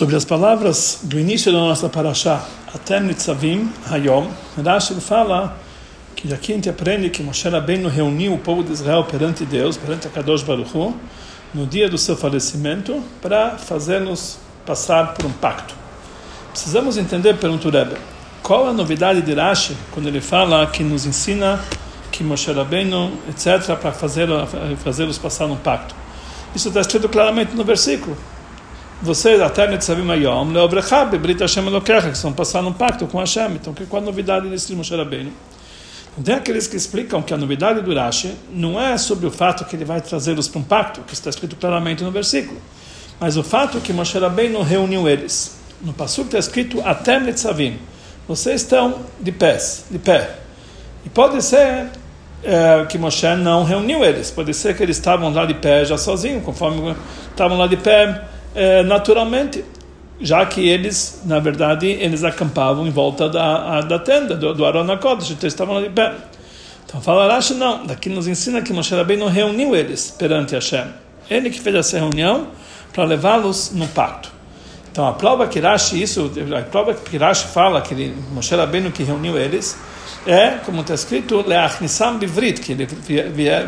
Sobre as palavras do início da nossa paraxá, até Nitzavim Hayom, Rashi fala que aqui a gente aprende que Moshe Rabbeinu reuniu o povo de Israel perante Deus, perante a Kadosh Baruch Hu, no dia do seu falecimento, para fazê-los passar por um pacto. Precisamos entender, pergunta o Rebbe, qual a novidade de Rashi quando ele fala que nos ensina que Moshe Rabbeinu, etc., para fazê-los passar num pacto? Isso está escrito claramente no versículo vocês até Netzavim Ayom, Leobrecha, Bebrit Hashem Elokecha, que estão passando um pacto com Hashem. Então, qual a novidade desse Moshe Rabbeinu? Tem aqueles que explicam que a novidade do Rashi não é sobre o fato que ele vai trazê-los para um pacto, que está escrito claramente no versículo, mas o fato que Moshe Rabbeinu reuniu eles. No Passuk está escrito até Netzavim. Vocês estão de pés, de pé. E pode ser é, que Moshe não reuniu eles. Pode ser que eles estavam lá de pé já sozinhos, conforme estavam lá de pé é, naturalmente, já que eles, na verdade, eles acampavam em volta da, da tenda, do, do Aron HaKodesh, então estavam ali pé. Então fala Rashi, não, daqui nos ensina que Moshe Rabbeinu reuniu eles perante Hashem. Ele que fez essa reunião para levá-los no pacto. Então a prova que Rashi, isso, a prova que Rashi fala que ele, Moshe Rabbeinu que reuniu eles, é, como está escrito, que eles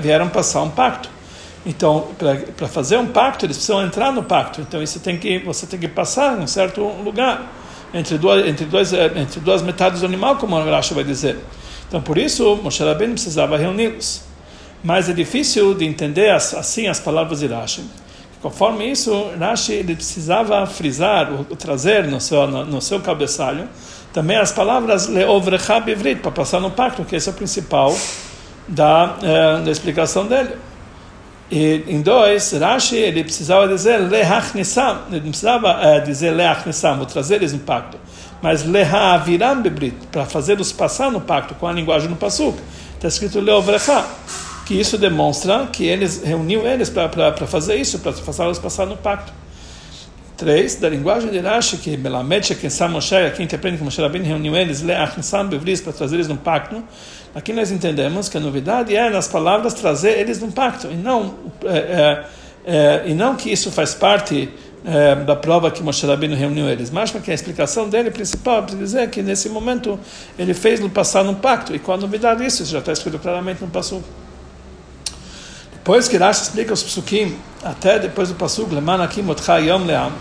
vieram passar um pacto. Então, para fazer um pacto, eles precisam entrar no pacto. Então, isso tem que, você tem que passar em um certo lugar entre duas, entre duas, eh, entre duas metades do animal, como o Rashi vai dizer. Então, por isso, Moshe Rabbeinu precisava reuni-los. Mas é difícil de entender assim as palavras de Rashi. Conforme isso, Rashi ele precisava frisar, trazer no seu, no, no seu cabeçalho, também as palavras leovrecha bivrit, para passar no pacto, que esse é o principal da, eh, da explicação dele. E em dois, Rashi ele precisava dizer lehachnissam, ele não precisava uh, dizer lehachnissam, vou trazer eles no pacto, mas lehaviram bebrit, para fazê-los passar no pacto com a linguagem no pasuk. Está escrito leovrecha, que isso demonstra que eles reuniu eles para fazer isso, para fazê-los passar no pacto. Três, da linguagem de Rashi, que Melamed Shekensam Moshe, aqui aprende que Moshe Rabbeinu reuniu eles, leachnisam bevris, para trazer eles no pacto, Aqui nós entendemos que a novidade é nas palavras trazer eles num pacto. E não é, é, é, e não que isso faz parte é, da prova que Moshe Rabbeinu reuniu eles, mas que a explicação dele principal é dizer que nesse momento ele fez no passar num pacto. E qual a novidade disso? Isso já está escrito claramente no passo. Depois que Rashi explica os psukim, até depois do passo, Leman aqui Yom Leam,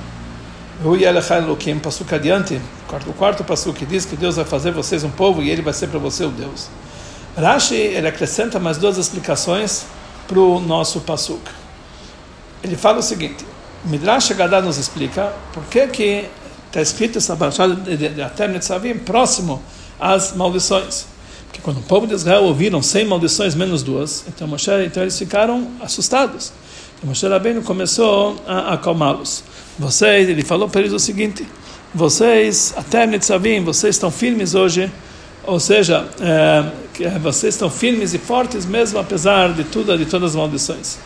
Elokim, passo adiante, o quarto passo que diz que Deus vai fazer vocês um povo e ele vai ser para você o Deus. Rashi ele acrescenta mais duas explicações para o nosso pasuk. Ele fala o seguinte: Midrash Gadá nos explica por que que está escrito essa baixada de Atem Netzavim próximo às maldições. Porque quando o povo de Israel ouviram 100 maldições menos duas, então, Moshe, então eles ficaram assustados. Moshe Rabbeinu começou a acalmá-los. Vocês, ele falou para eles o seguinte: vocês, Atem Netzavim, vocês estão firmes hoje ou seja, é, vocês estão firmes e fortes mesmo apesar de tudo, de todas as maldições.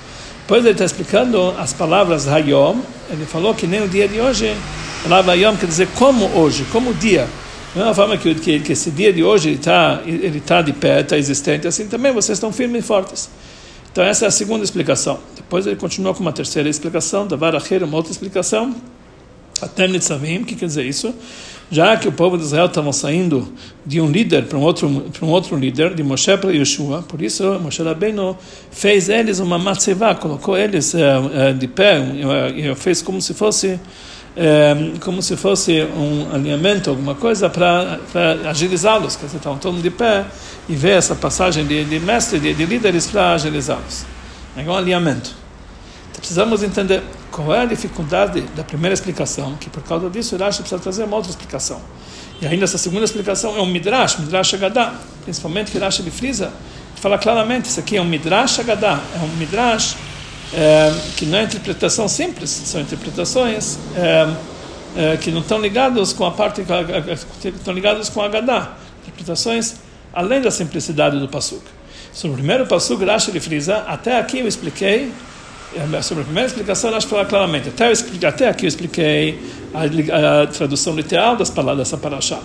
Depois ele está explicando as palavras Hayom. Ele falou que nem o dia de hoje. A palavra Hayom quer dizer como hoje, como dia. Da mesma forma que, que, que esse dia de hoje está ele tá de pé, está existente, assim também vocês estão firmes e fortes. Então essa é a segunda explicação. Depois ele continua com uma terceira explicação, da Varachir, uma outra explicação. Atem Nitzavim, que quer dizer isso? já que o povo de Israel estava saindo de um líder para um outro para um outro líder, de Moshe para Yeshua, por isso Moshe Rabbeinu fez eles uma matzevá, colocou eles uh, uh, de pé, uh, fez como se fosse como se fosse um alinhamento, alguma coisa para agilizá-los, que estavam todos de pé e ver essa passagem de, de mestre, de, de líderes para agilizá-los. É um alinhamento. Então, precisamos entender qual é a dificuldade da primeira explicação? Que por causa disso, Rashi precisa trazer uma outra explicação. E ainda essa segunda explicação é um Midrash, Midrash Agadá, principalmente que ele frisa, fala claramente, isso aqui é um Midrash Agadá, é um Midrash é, que não é interpretação simples, são interpretações é, é, que não estão ligadas com a parte, estão ligadas com a Agadá, interpretações além da simplicidade do Pasuk. Sobre o primeiro Pasuk, Rashi ele frisa, até aqui eu expliquei é, sobre a primeira explicação, nós falar claramente. Até, eu, até aqui eu expliquei a, a tradução literal das palavras dessa paraxá.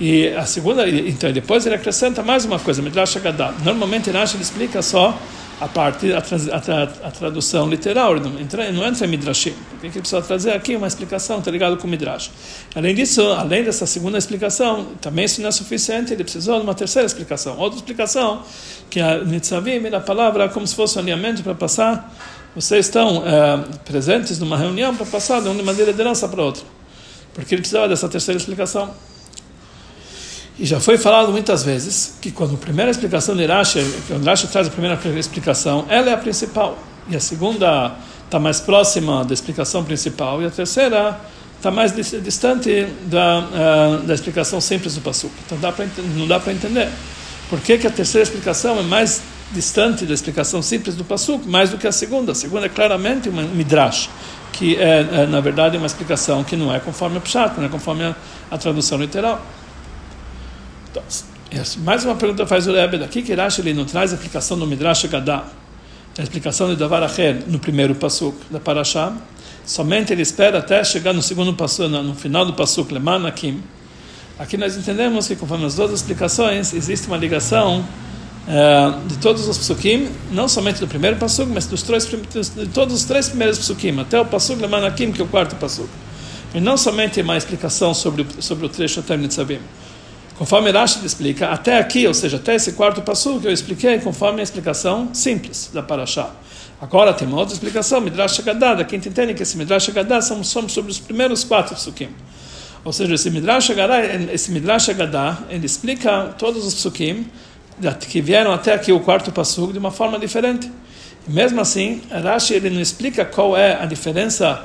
E a segunda, então depois ele acrescenta mais uma coisa, Midrash Agadah. Normalmente Rashi ele explica só a parte a, a, tradução literal, ele não entra, não entra em Midrashim. O que ele precisa trazer aqui uma explicação, está ligado com o Midrash. Além disso, além dessa segunda explicação, também isso não é suficiente, ele precisou de uma terceira explicação. Outra explicação, que a Nitzavim, a palavra, como se fosse um alinhamento para passar, vocês estão é, presentes numa reunião para passar de uma liderança para outra. Porque ele precisava dessa terceira explicação. E já foi falado muitas vezes que quando a primeira explicação de Rashi, quando Rashi traz a primeira explicação, ela é a principal. E a segunda está mais próxima da explicação principal. E a terceira está mais distante da, uh, da explicação simples do Pasuk. Então dá não dá para entender. Por que, que a terceira explicação é mais distante da explicação simples do Pasuk, mais do que a segunda? A segunda é claramente uma midrash, que é, é na verdade, uma explicação que não é conforme o Pshat, não é conforme a, a tradução literal. Mais uma pergunta faz o Rebbe daqui, que Rashi ele não traz a aplicação do Midrash Gadá, a explicação de Davar Acher no primeiro pasuk da Parashá, somente ele espera até chegar no segundo pasuk, no final do pasuk Leman Akim. Aqui nós entendemos que conforme as duas explicações, existe uma ligação uh, de todos os psukim, não somente do primeiro pasuk, mas dos três, de todos os três primeiros psukim, até o pasuk Leman Akim, que é o quarto pasuk. E não somente uma explicação sobre, sobre o trecho Atem Nitzavim. Conforme Rashi explica, até aqui, ou seja, até esse quarto passo que eu expliquei, conforme a explicação simples da Parashá. Agora tem uma outra explicação, Midrash Haggadah, da quinta entende que esse Midrash Haggadah são, são sobre os primeiros quatro psukim. Ou seja, esse Midrash Haggadah, esse Midrash Haggadah, ele explica todos os psukim que vieram até aqui o quarto passo de uma forma diferente. E mesmo assim, Rashi ele não explica qual é a diferença,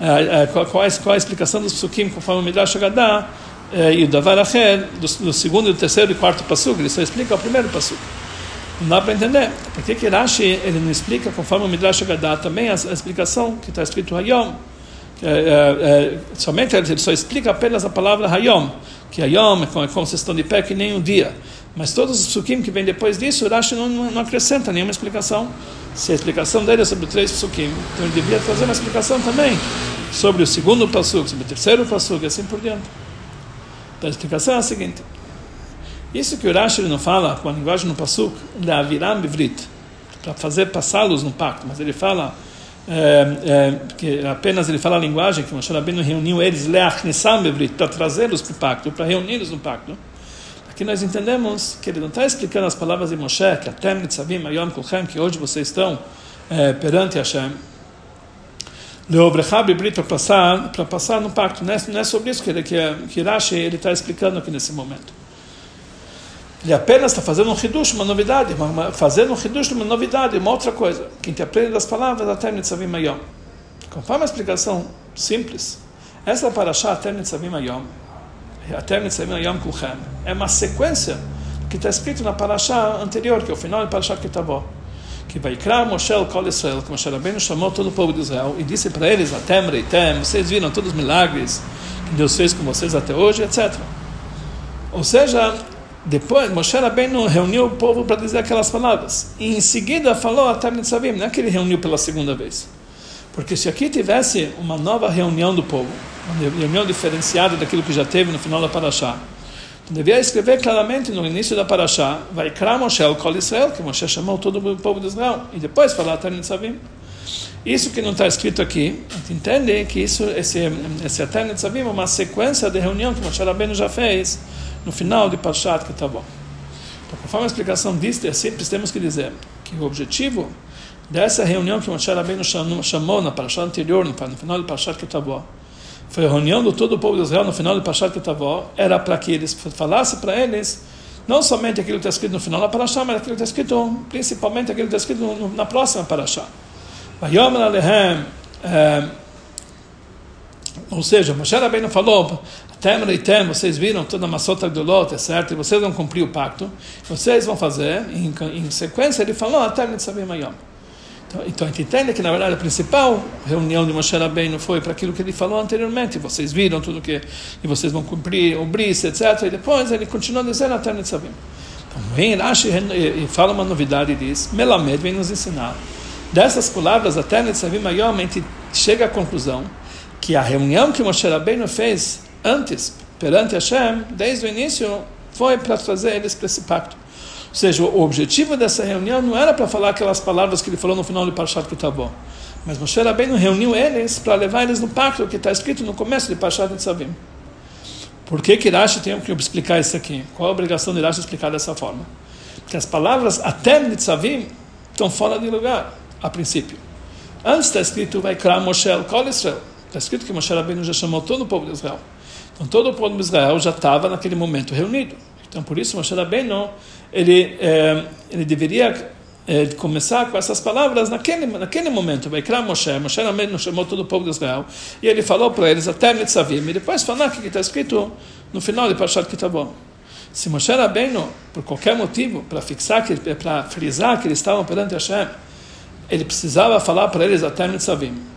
eh, eh, qual, é, a explicação dos psukim conforme o Midrash Haggadah, e o Davar Acher, do, do segundo, do terceiro e quarto passo, ele só explica o primeiro passo. Não dá para entender. Por que, Rashi ele não explica, conforme o Midrash Gadá, também a, a, explicação que está escrito Hayom? É, é, é, somente ele só explica apenas a palavra Hayom, que Hayom é como, é como vocês estão de pé que nem um dia. Mas todos os psukim que vêm depois disso, Rashi não, não, acrescenta nenhuma explicação. Se a explicação dele é sobre três psukim, então ele devia fazer uma explicação também sobre o segundo pasuk, sobre o terceiro pasuk e assim por diante. Então a explicação é a seguinte. Isso que o Rashi não fala com a linguagem no Pasuk, Leaviram Bivrit, para fazer passá-los no pacto, mas ele fala é, é, que apenas ele fala a linguagem que Moshe Rabbeinu reuniu eles Leachnissam Bivrit, para trazê-los para o pacto, para reuni-los no pacto. Aqui nós entendemos que ele não está explicando as palavras de Moshe, que que hoje vocês estão é, perante Hashem, Leobrechab Brit para passar, para passar no pacto. Não é, não é sobre isso que, ele, que, que Rashi ele está explicando aqui nesse momento. Ele apenas está fazendo um hidush, uma novidade, uma, uma, fazendo um hidush, uma novidade, uma outra coisa. Quem te aprende das palavras, até Nitzavim Ayom. Conforme a explicação simples, essa parashá, até Nitzavim Ayom, até Nitzavim Ayom Kulchem, é uma sequência que está escrito na parashá anterior, que é o final da parashá Kitabó que vai criar Moshe o Kol Israel, que Moshe Rabbeinu chamou todo o povo de Israel e disse para eles, Atem Reitem, vocês viram todos os milagres que Deus fez com vocês até hoje, etc. Ou seja, depois Moshe Rabbeinu reuniu o povo para dizer aquelas palavras. E em seguida falou Atem Nitzavim, não é que ele reuniu pela segunda vez. Porque se aqui tivesse uma nova reunião do povo, uma reunião diferenciada daquilo que já teve no final da Parashá, devia escrever claramente no início da Parashá, vai criar Moshe o Kol Israel, que Moshe chamou todo o povo de Israel, e depois falar Atem Tzavim. Isso que não está escrito aqui, entende que isso, esse, esse Atem Tzavim é uma sequência de reunião que Moshe Rabbeinu já fez no final de Parashat que está bom. Então, conforme a explicação diz, é simples, temos que dizer que o objetivo dessa reunião que Moshe Rabbeinu chamou na Parashat anterior, no final de Parashat que está bom, foi a reunião do todo o povo de Israel no final do Pashat Ketavó, era para que eles falassem para eles não somente aquilo que está escrito no final da Parashá, mas aquilo que está escrito, principalmente aquilo que está escrito na próxima Parashá. Vayomer Alehem, é, ou seja, Moshe Rabbeinu falou, Tem Reitem, vocês viram toda a maçota do Lot, é certo? E vocês vão cumprir o pacto, vocês vão fazer, em, em sequência, ele falou, Até Nitzavim Ayom. Então, então, a gente entende que, na verdade, a principal reunião de Moshe Rabbeinu foi para aquilo que ele falou anteriormente. Vocês viram tudo que... E vocês vão cumprir o bris, etc. E depois ele continua dizendo até Nitzavim. Então, vem Rashi e fala uma novidade e diz, Melamed vem nos ensinar. Dessas palavras, até Nitzavim Ayom, a gente chega à conclusão que a reunião que Moshe Rabbeinu fez antes, perante Hashem, desde o início, foi para trazer eles para esse pacto. Ou seja, o objetivo dessa reunião não era para falar aquelas palavras que ele falou no final do Parshat Kitabó. Mas Moshe Rabbeinu reuniu eles para levar eles no pacto que está escrito no começo de Parshat Tzavim. Por que que Rashi tem que explicar isso aqui? Qual a obrigação de Rashi explicar dessa forma? Porque as palavras até Nitzavim estão fora de lugar, a princípio. Antes está escrito, vai criar Moshe Kol Israel. Está escrito que Moshe Rabbeinu já chamou todo o povo de Israel. Então todo o povo de Israel já estava naquele momento reunido. Então por isso Moshe Rabbeinu, ele, eh, ele deveria eh, começar com essas palavras naquele, naquele momento. Vai criar Moshe, Moshe Rabbeinu chamou todo o povo de Israel e ele falou para eles até Nitzavim. E depois falar o que está escrito no final de Parshat Kitabon. Se Moshe Rabbeinu, por qualquer motivo, para fixar, para frisar que eles estavam perante Hashem, ele precisava falar para eles até Nitzavim.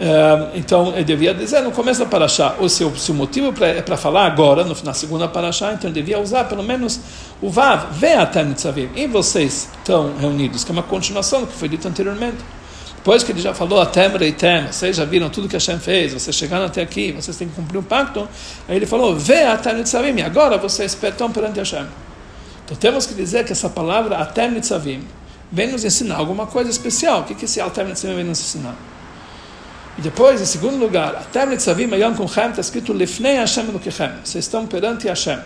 Uh, então, ele devia dizer no começo da Paraxá, ou se, o motivo é para falar agora, no, na segunda Paraxá, então ele devia usar pelo menos o Vav, vem até Nitzavim, e vocês estão reunidos, que é uma continuação do que foi dito anteriormente. Depois que ele já falou até Reitem, vocês já viram tudo que Hashem fez, vocês chegaram até aqui, vocês têm que cumprir um pacto, aí ele falou, vê até Nitzavim, agora vocês estão perante Hashem. Então temos que dizer que essa palavra até Nitzavim vem nos ensinar alguma coisa especial. O que, que esse até Nitzavim vem nos ensinar? E depois, em segundo lugar, até Nitzavim Ayam Kumchem está escrito Lifnei Hashem Elokechem. Vocês estão perante Hashem.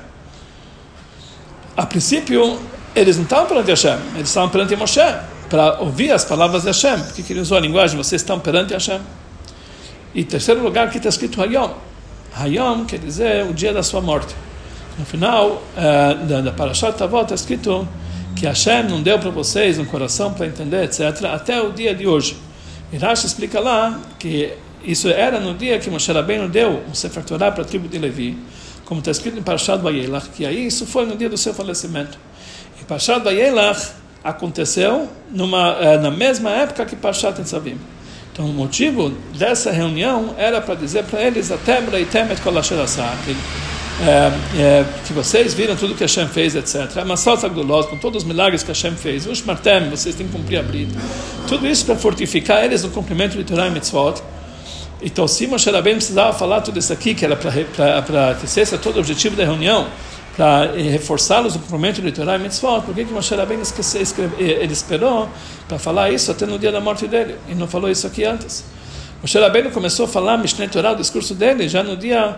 A princípio, eles não estavam perante Hashem, eles estavam perante Moshe para ouvir as palavras de Hashem, porque ele usou a linguagem, vocês estão perante Hashem. E terceiro lugar, que está escrito Hayom. Hayom quer dizer o dia da sua morte. No final uh, da, da Parashat Tavot está escrito que Hashem não deu para vocês um coração para entender, etc., até o dia de hoje. E Rashi explica lá que isso era no dia que Moshe Rabbeinu deu um Sefer Torah para a tribo de Levi, como está escrito em Parashat Vayelach, que aí isso foi no dia do seu falecimento. Em Parashat Vayelach, aconteceu numa, eh, na mesma época que Parshat Nitzavim. Então, o motivo dessa reunião era para dizer para eles até Temet que, é, é, que vocês viram tudo que Hashem fez, etc. Mas salta com todos os milagres que Hashem fez. Os Martem, vocês têm que cumprir a brita. Tudo isso para fortificar eles no cumprimento de Torah e Mitzvot. Então, se Moshe Rabbeinu precisava falar tudo isso aqui, que era para que esse todo o objetivo da reunião, para reforçá-los o cumprimento do Torah e Mitzvot, por que Moshe Rabbeinu ele esperou para falar isso até no dia da morte dele e não falou isso aqui antes? Moshe Rabbeinu começou a falar Mishneh Torah, o discurso dele, já no dia eh,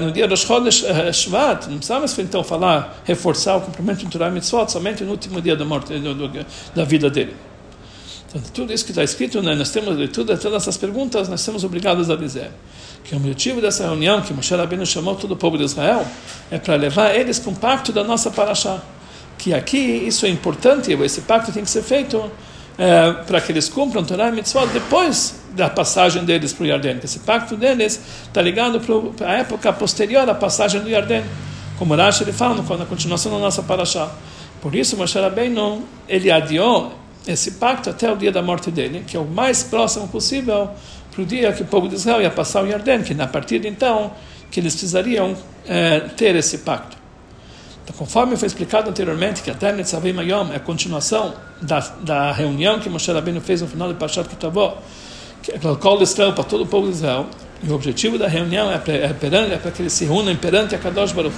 no dia dos Chodesh eh, Shvat, não precisava então falar, reforçar o cumprimento do Torah Mitzvot somente no último dia da morte da vida dele. Então, tudo isso que está escrito, né, nós temos tudo, todas essas perguntas, nós somos obrigados a dizer que o objetivo dessa reunião que Moshe Rabbeinu chamou todo o povo de Israel é para levar eles para um pacto da nossa paraxá. Que aqui isso é importante, esse pacto tem que ser feito é, para que eles cumpram Torah e Mitzvot depois da passagem deles para o Yarden. Esse pacto deles está ligado para a época posterior à passagem do Yarden. Como Rashi ele fala na continuação da nossa paraxá. Por isso, Moshe Rabbeinu, ele adiou esse pacto até o dia da morte dele, que é o mais próximo possível para o dia que o povo de Israel ia passar o Yarden, que na partir de então que eles precisariam é, ter esse pacto. Então, conforme foi explicado anteriormente, que até Netzavim Mayom é a continuação da, da reunião que Moshe Rabbeinu fez no final de Parshat Kitavó, que é o Israel para todo o povo de Israel, e o objetivo da reunião é é é para que eles se reúnam perante a Kadosh Baruch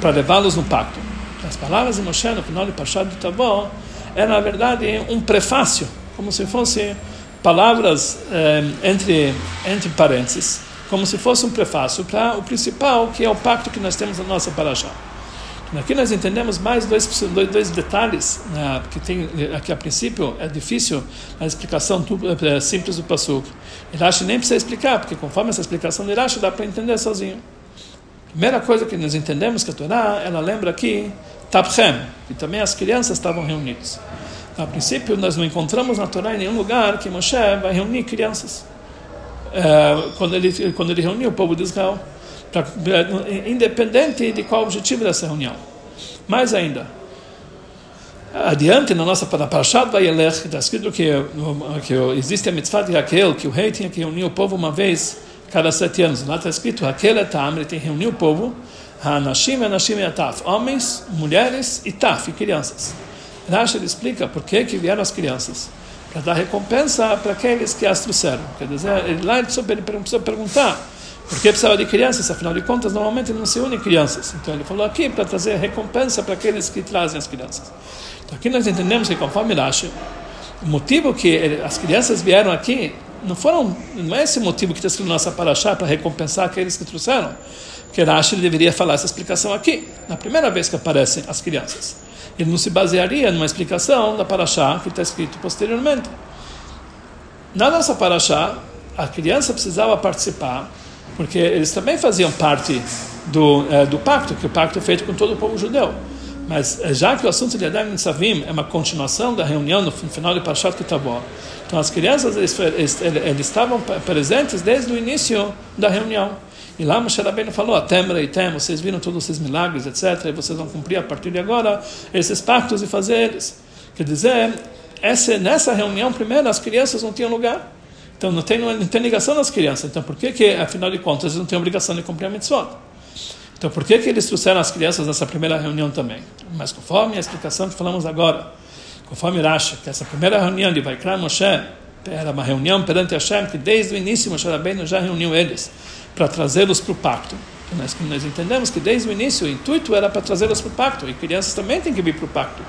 para levá-los no pacto. As palavras de Moshe no final de Parshat Kitavó é, na verdade, um prefácio, como se fosse palavras eh, entre, entre parênteses, como se fosse um prefácio para o principal, que é o pacto que nós temos na nossa paraxá. Aqui nós entendemos mais dois, dois, dois detalhes, né, que tem aqui a princípio é difícil a explicação é, simples do Pasuk. Irashi nem precisa explicar, porque conforme essa explicação de Irashi dá para entender sozinho. Primeira coisa que nós entendemos que a Torá, ela lembra aqui Tabchem, que também as crianças estavam reunidas. A princípio, nós não encontramos na Torá em nenhum lugar que Moshe vai reunir crianças. É, quando, ele, quando ele reuniu o povo de Israel, é, independente de qual o objetivo dessa reunião. Mais ainda, adiante na nossa Parashat Vayelech, está escrito que, que existe a mitzvah de Raquel, que o rei tinha que reunir o povo uma vez cada sete anos. Lá está escrito, Raquel tam, ele tem que reunir o povo, Hanashim, Hanashim e Ataf, homens, mulheres e Taf, e crianças. Rashi explica por que, que vieram as crianças. Para dar recompensa para aqueles que as trouxeram. Quer dizer, lá ele precisa perguntar Por que precisava de crianças? Afinal de contas, normalmente não se unem crianças. Então ele falou aqui para trazer recompensa para aqueles que trazem as crianças. Então aqui nós entendemos que conforme Rashi, o motivo que as crianças vieram aqui não foram, não é esse motivo que está escrito na nossa paraxá para recompensar aqueles que trouxeram. Porque Rashi deveria falar essa explicação aqui, na primeira vez que aparecem as crianças. Ele não se basearia numa explicação da paraxá que está escrito posteriormente. Na nossa paraxá, a criança precisava participar, porque eles também faziam parte do, é, do pacto, que o pacto é feito com todo o povo judeu. Mas eh, já que o assunto de Adam e Savim é uma continuação da reunião no final de Parashat Kitabó, então as crianças eles, eles, eles, estavam presentes desde o início da reunião. E lá Moshe Rabbeinu falou, Atem Reitem, vocês viram todos esses milagres, etc., e vocês vão cumprir a partir de agora esses pactos e fazer eles. Quer dizer, essa, nessa reunião primeiro as crianças não tinham lugar. Então não tem, não tem ligação das crianças. Então por que, que afinal de contas, eles não têm obrigação de cumprir a mitzvot? Então por que, que eles trouxeram as crianças nessa primeira reunião também? Mas conforme a explicação que falamos agora, conforme Rashi, que essa primeira reunião de Vaikra Moshe era uma reunião perante Hashem, que desde o início Moshe Rabbeinu já reuniu eles para trazê-los para o pacto. Então, nós, nós entendemos que desde o início o intuito era para trazê-los para o pacto, e crianças também têm que vir para o pacto,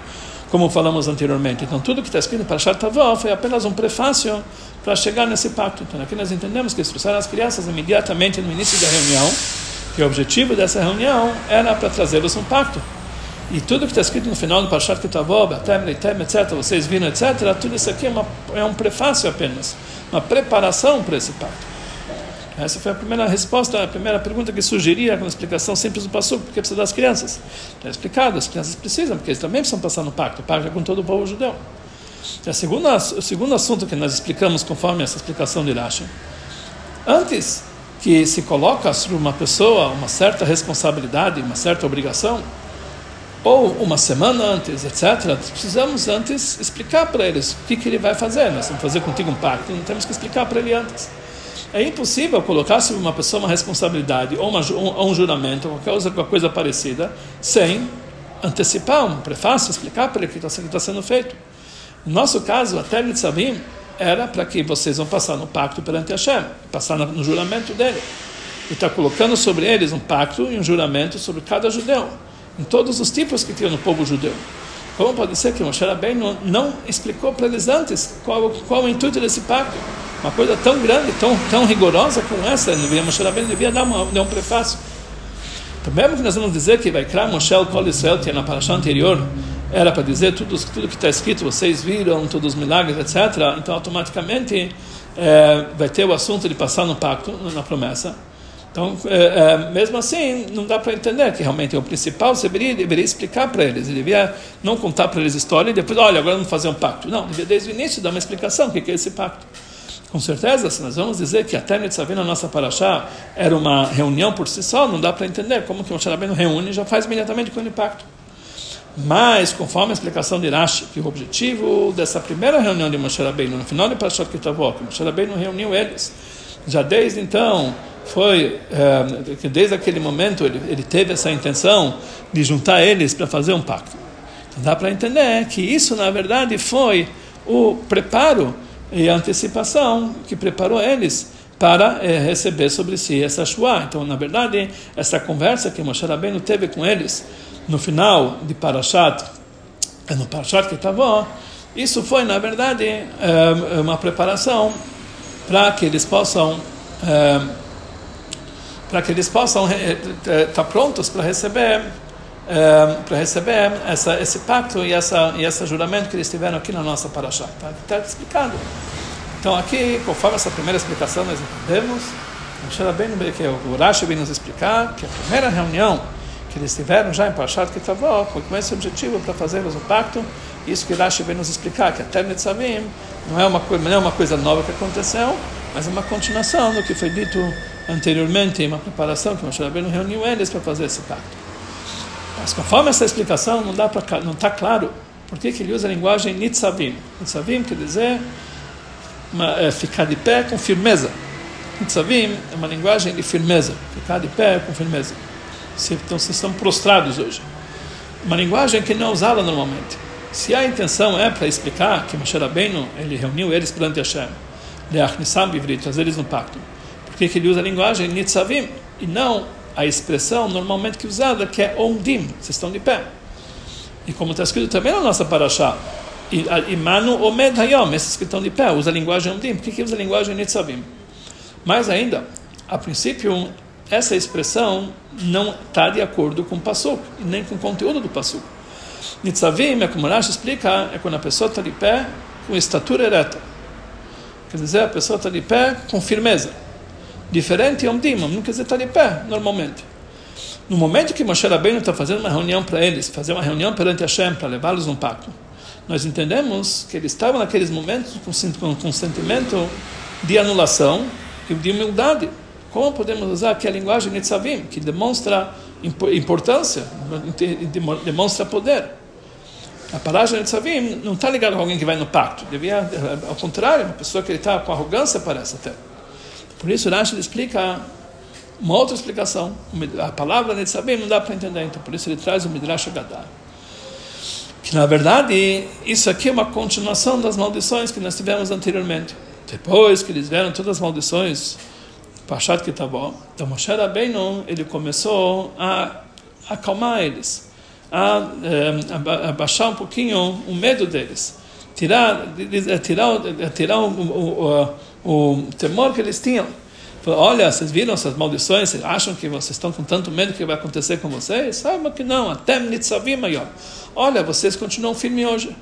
como falamos anteriormente. Então tudo que está escrito para Shartavó foi apenas um prefácio para chegar nesse pacto. Então aqui nós entendemos que trouxeram as crianças imediatamente no início da reunião, que o objetivo dessa reunião era para trazê-los um pacto. E tudo que está escrito no final do Parshat Ketavob, Atem, Leitem, etc., vocês viram, etc., tudo isso aqui é, uma, é um prefácio apenas, uma preparação para esse pacto. Essa foi a primeira resposta, a primeira pergunta que sugeria uma explicação simples do passo, porque precisa das crianças. Está explicado, as crianças precisam, porque eles também precisam passar no pacto, o pacto é com todo o povo judeu. E a segunda, o segundo assunto que nós explicamos conforme essa explicação de Rashi, antes que se coloca sobre uma pessoa uma certa responsabilidade, uma certa obrigação, ou uma semana antes, etc., precisamos antes explicar para eles o que, que ele vai fazer. Nós vamos fazer contigo um pacto, não temos que explicar para ele antes. É impossível colocar sobre uma pessoa uma responsabilidade ou, uma, um juramento, ou qualquer coisa parecida, sem antecipar um prefácio, explicar para ele o que está tá sendo feito. No nosso caso, até Nitzavim era para que vocês vão passar no pacto perante Hashem, passar no juramento dele. E está colocando sobre eles um pacto e um juramento sobre cada judeu em todos os tipos que tinha no povo judeu. Como pode ser que Moshe Rabbeinu não explicou para eles antes qual, qual o intuito desse pacto? Uma coisa tão grande, tão, tão rigorosa como essa, Moshe Rabbeinu devia dar, uma, dar um prefácio. Também que nós vamos dizer que vai criar Moshe Kol Israel, que na paraxá anterior era para dizer tudo, tudo que está escrito, vocês viram, todos os milagres, etc. Então, automaticamente, é, vai ter o assunto de passar no pacto, na promessa. Então, é, é, mesmo assim, não dá para entender que realmente é o principal, você deveria, deveria explicar para eles, ele devia não contar para eles história e depois, olha, agora vamos fazer um pacto. Não, devia desde o início dar uma explicação o que é esse pacto. Com certeza, se nós vamos dizer que a Ternit Savina, a nossa paraxá, era uma reunião por si só, não dá para entender como que o Moshe reúne e já faz imediatamente com o pacto. Mas, conforme a explicação de Rashi, que o objetivo dessa primeira reunião de Moshe no final de Parashat Kitavó, que Moshe Rabbeinu reuniu eles, já desde então foi que desde aquele momento ele, ele teve essa intenção de juntar eles para fazer um pacto. Então dá para entender que isso na verdade foi o preparo e a antecipação que preparou eles para é, receber sobre si essa Shua. Então, na verdade, essa conversa que Moshe Rabbeinu teve com eles no final de Parashat, no Parashat que estava, isso foi, na verdade, é, uma preparação para que eles possam é, para que eles possam estar eh, tá prontos para receber é, para receber essa, esse pacto e essa e esse juramento que eles tiveram aqui na nossa paraxá. Está tá explicado. Então aqui, conforme essa primeira explicação nós entendemos, que o Rashi vem nos explicar que a primeira reunião que eles tiveram já em Parashat Kitavó foi com esse objetivo para fazermos o pacto. Isso que Rashi vem nos explicar, que a Ternet Savim não é uma, não é uma coisa nova que aconteceu, mas é uma continuação do que foi dito anteriormente, uma preparação que Moshe Rabbeinu reuniu eles para fazer esse pacto. Mas conforme essa explicação, não dá para não está claro por que, ele usa a linguagem nitzavim. Nitzavim quer dizer uma, é, ficar de pé com firmeza. Nitzavim é uma linguagem de firmeza, ficar de pé com firmeza. Então, vocês estão prostrados hoje. Uma linguagem que não é usada normalmente. Se a intenção é para explicar que Moshe Rabbeinu ele reuniu eles perante Hashem, trazer eles no pacto, Por que, ele usa a linguagem Nitzavim e não a expressão normalmente que é usada, que é Ondim, vocês estão de pé. E como está escrito também na nossa paraxá, Imanu Omed Hayom, esses que estão de pé, usa a linguagem Ondim. Por que, usa a linguagem Nitzavim? Mais ainda, a princípio, essa expressão não está de acordo com o Passuk, nem com o conteúdo do Passuk. Nitzavim, é como Rashi explica, é quando a pessoa está de pé com estatura ereta. Quer dizer, a pessoa está de pé com firmeza. Diferente de Dimam, quer dizer estar tá de pé, normalmente. No momento que Moshe Rabbeinu está fazendo uma reunião para eles, fazer uma reunião perante Hashem para levá-los num pacto, nós entendemos que eles estavam naqueles momentos com, com um sentimento de anulação e de humildade. Como podemos usar aqui a linguagem Nitzavim, que demonstra importância, demonstra poder. A palavra Nitzavim não está ligada a alguém que vai no pacto. Devia, ao contrário, uma pessoa que está com arrogância parece até. Por isso, Rashi explica uma outra explicação. A palavra Nitzavim não dá para entender, então por isso ele traz o Midrash Agadar. Que na verdade, isso aqui é uma continuação das maldições que nós tivemos anteriormente. Depois que eles vieram todas as maldições, Pashat Kitabó, então Moshe Rabbeinu, ele começou a acalmar eles, a, eh, a, baixar um pouquinho o medo deles, tirar, tirar, tirar o, o, o, o temor que eles tinham. Olha, vocês viram essas maldições? Vocês acham que vocês estão com tanto medo que vai acontecer com vocês? Saibam que não. Até Nitzavim. Olha, vocês continuam firmes hoje.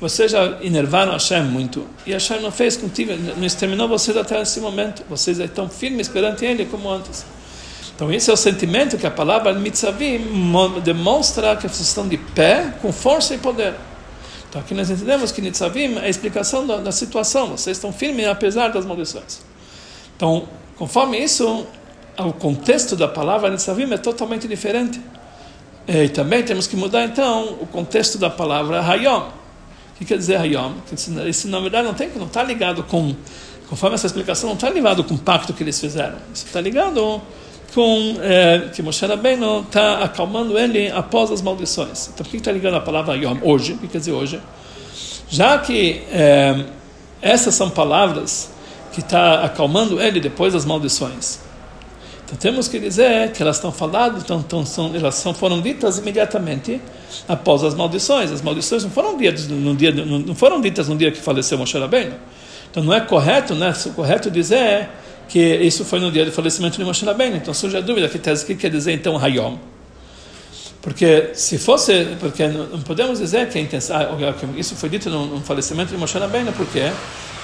Vocês já enervaram Hashem muito. E Hashem não fez contigo, não exterminou vocês até esse momento. Vocês estão firmes perante Ele como antes. Então, esse é o sentimento que a palavra mitzavim demonstra que vocês estão de pé, com força e poder. Então, aqui nós entendemos que Nitzavim é a explicação da, da situação. Vocês estão firmes apesar das maldições. Então, conforme isso, o contexto da palavra Nitzavim é totalmente diferente. E também temos que mudar, então, o contexto da palavra Hayom que quer dizer Hayom? Isso, na verdade, não tem, não está ligado com, conforme essa explicação, não está ligado com o pacto que eles fizeram. Isso está ligado com é, que Moshe Rabbeinu está acalmando ele após as maldições. Então, por que está ligando a palavra Yom hoje? O que quer dizer hoje? Já que é, essas são palavras que está acalmando ele depois das maldições. Então temos que dizer que elas estão faladas, então, então são, elas são, foram ditas imediatamente após as maldições. As maldições não foram ditas no dia, não foram ditas no dia que faleceu Moshe Rabbeinu. Então não é correto, né? É correto dizer que isso foi no dia do falecimento de Moshe Rabbeinu. Então surge a dúvida que tese que quer dizer então Hayom. Porque se fosse, porque não podemos dizer que a intenção, ah, isso foi dito no, no falecimento de Moshe Rabbeinu, porque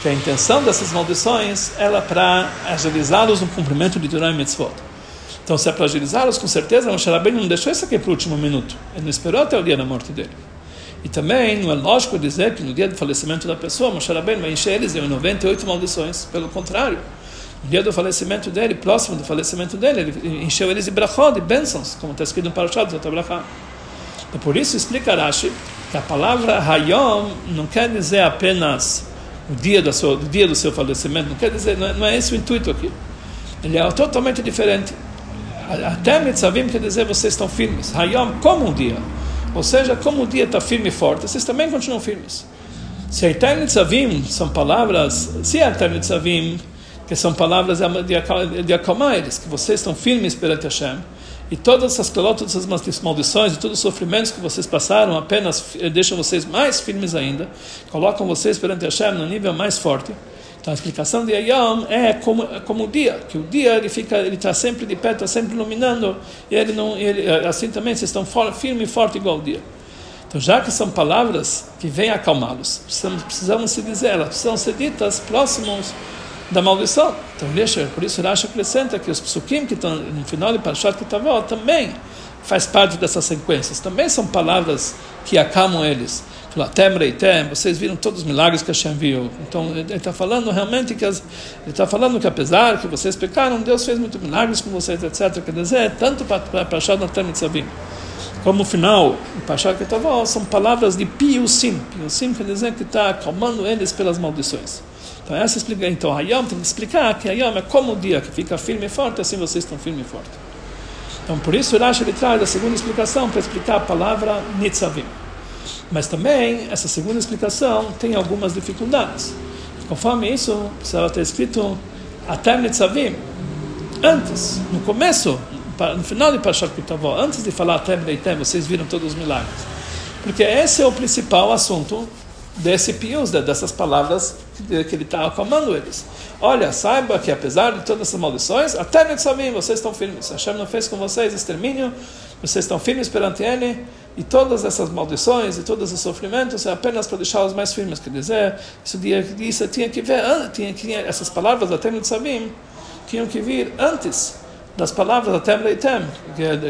que a intenção dessas maldições era para agilizá-los no cumprimento de Torah e Mitzvot. Então, se é para agilizá-los, com certeza, Moshe Rabbeinu não deixou isso aqui para o último minuto. Ele não esperou até o dia da morte dele. E também não é lógico dizer que no dia do falecimento da pessoa, Moshe Rabbeinu vai encher eles de 98 maldições. Pelo contrário, dia do falecimento dele, próximo do falecimento dele, ele encheu eles de brachó, de bênçãos, como está escrito no Parashat Zot Então, por isso explica Rashi que a palavra Hayom não quer dizer apenas o dia, da sua, o dia do seu falecimento, não quer dizer, não é, não é esse o intuito aqui. Ele é totalmente diferente. Até Mitzavim quer dizer vocês estão firmes. Hayom, como um dia. Ou seja, como o dia está firme e forte, vocês também continuam firmes. Se Eter Mitzavim são palavras, se Eter Mitzavim, que são palavras de acalmar eles, que vocês estão firmes perante Hashem, e todas essas todas essas maldições e todos os sofrimentos que vocês passaram apenas deixam vocês mais firmes ainda, colocam vocês perante Hashem no nível mais forte. Então a explicação de Ayam é como, é como o dia, que o dia ele fica, ele está sempre de pé, está sempre iluminando, e ele não, ele, assim também vocês estão firme e forte igual o dia. Então já que são palavras que vêm acalmá-los, precisamos, precisamos se dizer, elas precisam ser ditas próximos da maldição. Então, por isso Rashi acrescenta que os psukim que estão no final de Parashat Kitavó também faz parte dessas sequências. Também são palavras que acalmam eles. Tem, reitem, vocês viram todos os milagres que Hashem viu. Então ele está falando realmente que as, ele está falando que apesar que vocês pecaram, Deus fez muitos milagres com vocês, etc. Quer dizer, tanto para Parashat Natem Tzavim como o final, Parashat Kitavó, são palavras de piusim. Piusim quer dizer que está acalmando eles pelas maldições. Então, essa explica, então, Hayom tem que explicar que Hayom é como o dia que fica firme e forte, assim vocês estão firme e forte. Então, por isso, Rashi ele traz a segunda explicação para explicar a palavra Nitzavim. Mas também, essa segunda explicação tem algumas dificuldades. Conforme isso, precisava ter escrito até Nitzavim, antes, no começo, no final de Parashat Kitavó, antes de falar Tem Leitem, vocês viram todos os milagres. Porque esse é o principal assunto desse pius, dessas palavras que ele está acalmando eles. Olha, saiba que apesar de todas essas maldições, até Mitzavim, vocês estão firmes. Hashem não fez com vocês extermínio, vocês estão firmes perante Ele, e todas essas maldições e todos esses sofrimentos é apenas para deixá-los mais firmes. Quer dizer, isso, isso tinha que ver, tinha que, essas palavras até Mitzavim tinham que vir antes das palavras até Leitem,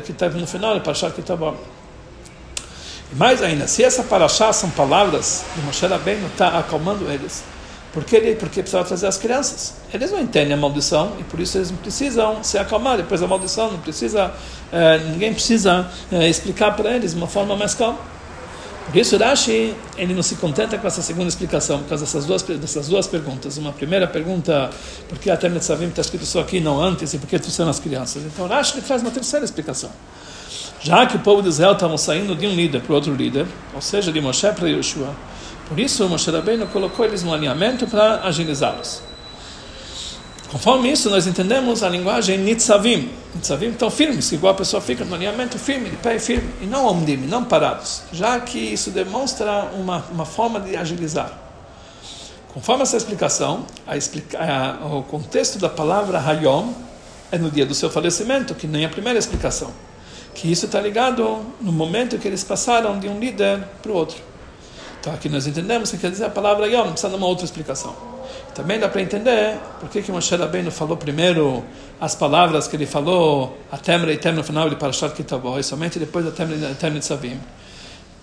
que está no final, para achar que está bom. Mais ainda, se essa paraxá são palavras de Moshe Rabbeinu, está acalmando eles. Porque ele porque precisava trazer as crianças. Eles não entendem a maldição e por isso eles não precisam se acalmar depois da maldição. Não precisa, eh, ninguém precisa eh, explicar para eles de uma forma mais calma. Por isso Rashi ele não se contenta com essa segunda explicação por causa dessas duas dessas duas perguntas. Uma primeira pergunta, por que até Netzavim está escrito só aqui não antes e por que trouxeram as crianças? Então Rashi ele traz uma terceira explicação. Já que o povo de Israel estava saindo de um líder para outro líder, ou seja, de Moshe para Yeshua, por isso Moshe Rabbeinu colocou eles no alinhamento para agilizá-los. Conforme isso, nós entendemos a linguagem nitzavim. Nitzavim estão firmes, igual a pessoa fica no alinhamento firme, de pé firme, e não omdim, não parados, já que isso demonstra uma, uma forma de agilizar. Conforme essa explicação, a explica, a, o contexto da palavra hayom é no dia do seu falecimento, que nem a primeira explicação que isso está ligado no momento que eles passaram de um líder para o outro. Então aqui nós entendemos que quer dizer a palavra Yom, não precisa de uma outra explicação. Também dá para entender por que, que Moshe Rabbeinu falou primeiro as palavras que ele falou, a Temra e Temra no final de Parashat Kitabó, e somente depois da Temra e de Savim.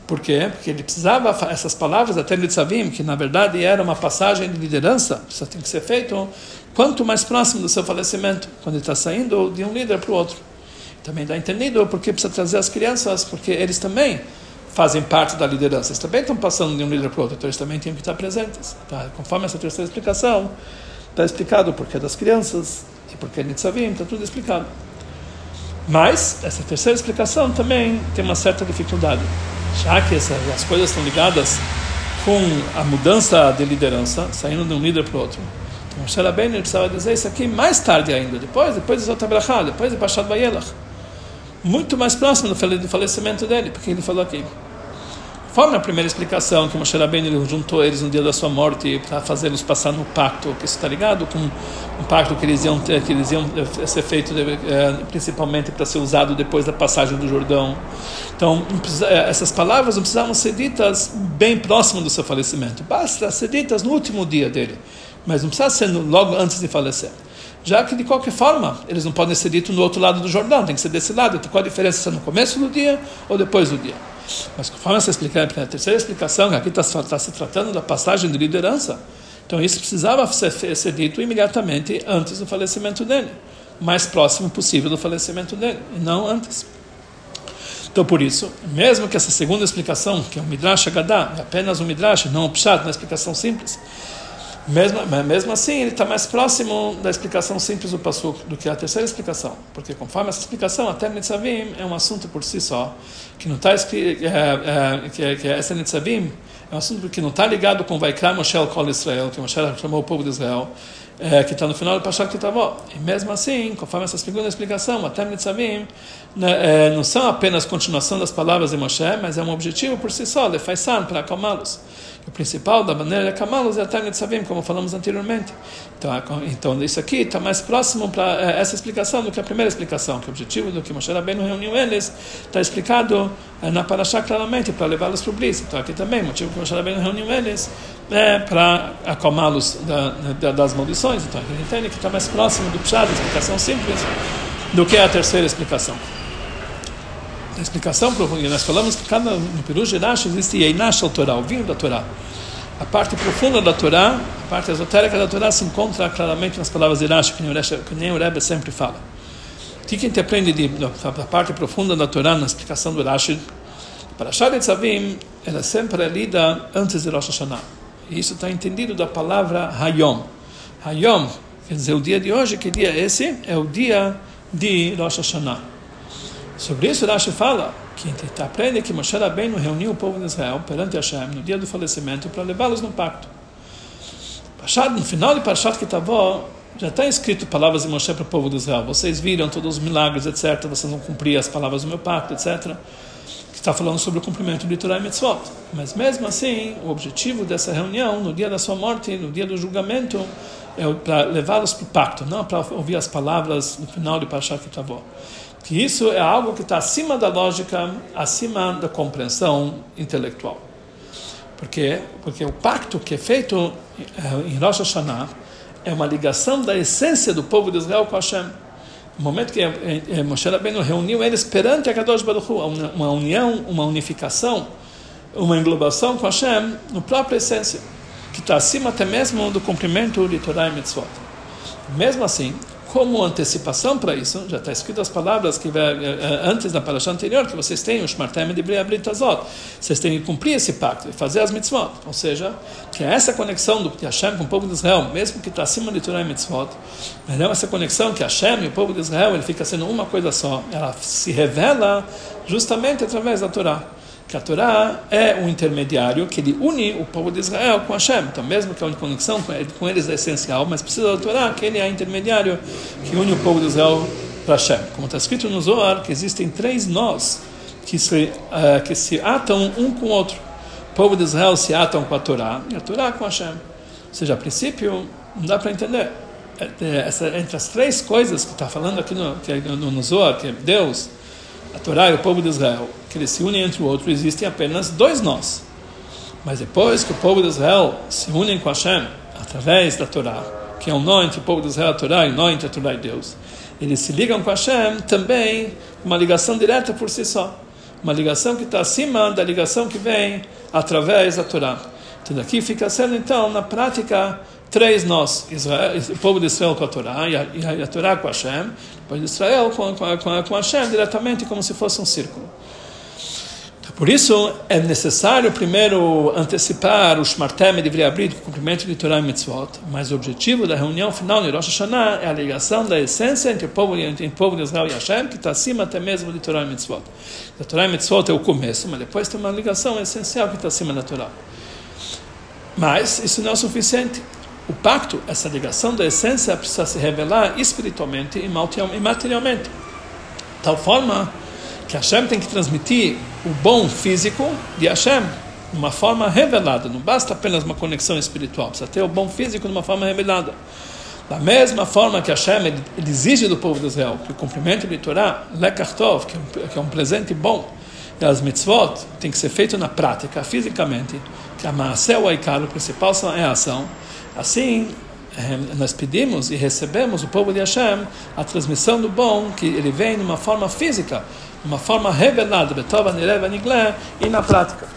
Por quê? Porque ele precisava essas palavras da Temra de Savim, que na verdade era uma passagem de liderança, isso tem que ser feito quanto mais próximo do seu falecimento, quando ele está saindo de um líder para o outro. Também dá entendido porque precisa trazer as crianças, porque eles também fazem parte da liderança. Eles também estão passando de um líder para o outro, então eles também têm que estar presentes. Tá? Conforme essa terceira explicação, está explicado o porquê das crianças e porquê Nitzavim, está tudo explicado. Mas, essa terceira explicação também tem uma certa dificuldade, já que as coisas estão ligadas com a mudança de liderança, saindo de um líder para o outro. Então, Moshe Rabbeinu precisava dizer isso aqui mais tarde ainda, depois, depois de Zotabrachá, depois de Pashat Vayelach muito mais próximo do falecimento dele, porque ele falou aqui. Conforme a primeira explicação, que Moshe Rabbeinu ele juntou eles no dia da sua morte para fazê-los passar no pacto, que está ligado com um pacto que eles iam ter, que eles iam eh, ser feito eh, principalmente para ser usado depois da passagem do Jordão. Então, eh, essas palavras não precisavam ser ditas bem próximo do seu falecimento, basta ser ditas no último dia dele, mas não precisa ser logo antes de falecer já que de qualquer forma eles não podem ser ditos no outro lado do Jordão, tem que ser desse lado. Então, qual a diferença se é no começo do dia ou depois do dia? Mas conforme essa explicar, a terceira explicação, que aqui está tá se tratando da passagem de liderança, então isso precisava ser, ser dito imediatamente antes do falecimento dele, mais próximo possível do falecimento dele, e não antes. Então, por isso, mesmo que essa segunda explicação, que é o Midrash Agadá, é apenas um Midrash, não um Pshat, uma explicação simples, mesmo, mesmo assim, ele está mais próximo da explicação simples do Passuk do que a terceira explicação. Porque, conforme essa explicação, até Nitzavim é um assunto por si só, que não está escrito, é, é, que, que essa Nitzavim é um assunto que não está ligado com Vaikra Moshe Kol Israel, que Moshe chamou o povo de Israel, é, que está no final do Pashat Kitavó. E mesmo assim, conforme essa segunda explicação, até Nitzavim né, é, não são apenas continuação das palavras de Moshe, mas é um objetivo por si só, de Faisan, para acalmá-los. O principal da maneira de acalmá-los é a Tânia de Savim, como falamos anteriormente. Então, então isso aqui está mais próximo para é, essa explicação do que a primeira explicação, que o objetivo do que Moshe Rabbeinu reuniu eles está explicado é, na Parashá claramente, para levá-los para o Bris. Então aqui também, motivo que É para acalmá-los da, da, das maldições. Então a gente entende que está mais próximo do Pshá, da explicação simples, do que a terceira explicação a explicação profunda. Nós falamos que cada, no Peru Gerash existe Yeinash Torá, o vinho da Torá. A parte profunda da Torá, a parte esotérica da Torá se encontra claramente nas palavras de Rashi, que nem o Rebbe sempre fala. O que a gente aprende de, da, da parte profunda da Torá na explicação do Rashi? Para Shad Tzavim, ela sempre é lida antes de Rosh Hashanah. E isso está entendido da palavra Hayom. Hayom, quer dizer, o dia de hoje, que dia é esse? É o dia de Rosh Hashanah. Sobre isso, Rashi fala que a gente aprende que Moshe Rabbeinu reuniu o povo de Israel perante Hashem no dia do falecimento para levá-los no pacto. No final de Parashat Kitavó, Já está escrito palavras de Moshe para o povo de Israel. Vocês viram todos os milagres, etc. Vocês vão cumprir as palavras do meu pacto, etc. Está falando sobre o cumprimento de Torah e Mitzvot. Mas mesmo assim, o objetivo dessa reunião, no dia da sua morte, no dia do julgamento, é para levá-los para o pacto, não para ouvir as palavras no final de Parashat Kitavó. Que isso é algo que está acima da lógica, acima da compreensão intelectual. Por quê? Porque o pacto que é feito eh, em Rosh Hashanah é uma ligação da essência do povo de Israel com Hashem. No momento que eh, eh, Moshe Rabbeinu reuniu eles perante a Kadosh Baruch Hu, uma união, uma unificação, uma englobação com Hashem no própria essência, que está acima até mesmo do cumprimento de Torah e Mitzvot. Mesmo assim, como antecipação para isso, já está escrito as palavras que eh, eh, antes da paraxá anterior, que vocês têm o Shmartem de Briabritazot, vocês têm que cumprir esse pacto e fazer as mitzvot. Ou seja, que é essa conexão do Hashem com o povo de Israel, mesmo que está acima de Torah e mitzvot, mas é essa conexão que Hashem e o povo de Israel ele fica sendo uma coisa só, ela se revela justamente através da Torá que a Torá é um intermediário que ele une o povo de Israel com Hashem. Então, mesmo que a conexão com eles é essencial, mas precisa da Torá, que ele é intermediário que une o povo de Israel para Hashem. Como está escrito no Zohar, que existem três nós que se, uh, que se atam um com o outro. O povo de Israel se atam com a Torá e a Torá com Hashem. Ou seja, a princípio, não dá para entender. É, é, essa, entre as três coisas que está falando aqui no, é no, no Zohar, que é Deus, a Torá e o povo de Israel, que eles se unem entre o outro, existem apenas dois nós. Mas depois que o povo de Israel se unem com Hashem, através da Torá, que é um nó entre o povo de Israel e a Torá, e um nó entre a Torá e Deus, eles se ligam com Hashem também, uma ligação direta por si só. Uma ligação que está acima da ligação que vem através da Torá. Então daqui fica sendo, então, na prática, três nós: Israel, o povo de Israel com a Torá, e a, e a Torá com Hashem, o povo de Israel com, com, com, com Hashem diretamente, como se fosse um círculo. Por isso, é necessário primeiro antecipar o Shmartem de abrir o cumprimento de Torah e Mitzvot, mas o objetivo da reunião final de Rosh Hashanah é a ligação da essência entre o povo, entre o povo de Israel e Hashem, que está acima até mesmo de Torah e Mitzvot. A Torah e Mitzvot é o começo, mas depois tem uma ligação essencial que está acima da Torah. Mas isso não é o suficiente. O pacto, essa ligação da essência, precisa se revelar espiritualmente e materialmente. Tal forma que Hashem tem que transmitir o bom físico de Hashem de uma forma revelada. Não basta apenas uma conexão espiritual, precisa ter o bom físico de uma forma revelada. Da mesma forma que Hashem exige do povo de Israel que o cumprimento de Torá, Lekartov, que é um presente bom, e as mitzvot tem que ser feito na prática, fisicamente, que a o Aikar, o principal é a ação. Assim, eh, nós pedimos e recebemos o povo de Hashem a transmissão do bom, que ele vem de uma forma física, uma forma revelada, Betova, Nireva, Niglé, e na prática.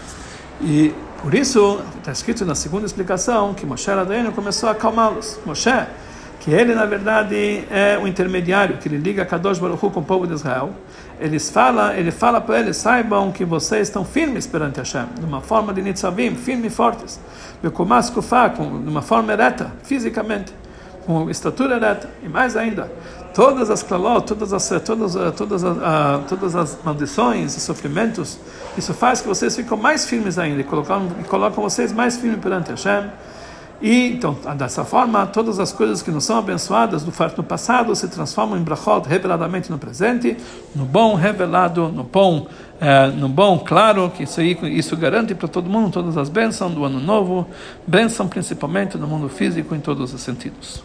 E por isso, está escrito na segunda explicação que Moshe Rabbeinu começou a acalmá-los. Moshe, que ele na verdade é o intermediário que ele liga Kadosh Baruch com o povo de Israel. Eles fala, ele fala para eles, saibam que vocês estão firmes perante Hashem, de uma forma de nitzavim, firmes e fortes. de uma forma ereta, fisicamente com estatura reta, e mais ainda, todas as klalot, todas as, todas, todas, as, todas as maldições e sofrimentos, isso faz que vocês ficam mais firmes ainda, e colocam, e colocam vocês mais firmes perante Hashem. E, então, dessa forma, todas as coisas que não são abençoadas do no passado se transformam em brachot reveladamente no presente, no bom revelado, no bom, é, no bom claro, que isso, isso garante para todo mundo todas as bênçãos do ano novo, bênção principalmente no mundo físico em todos os sentidos.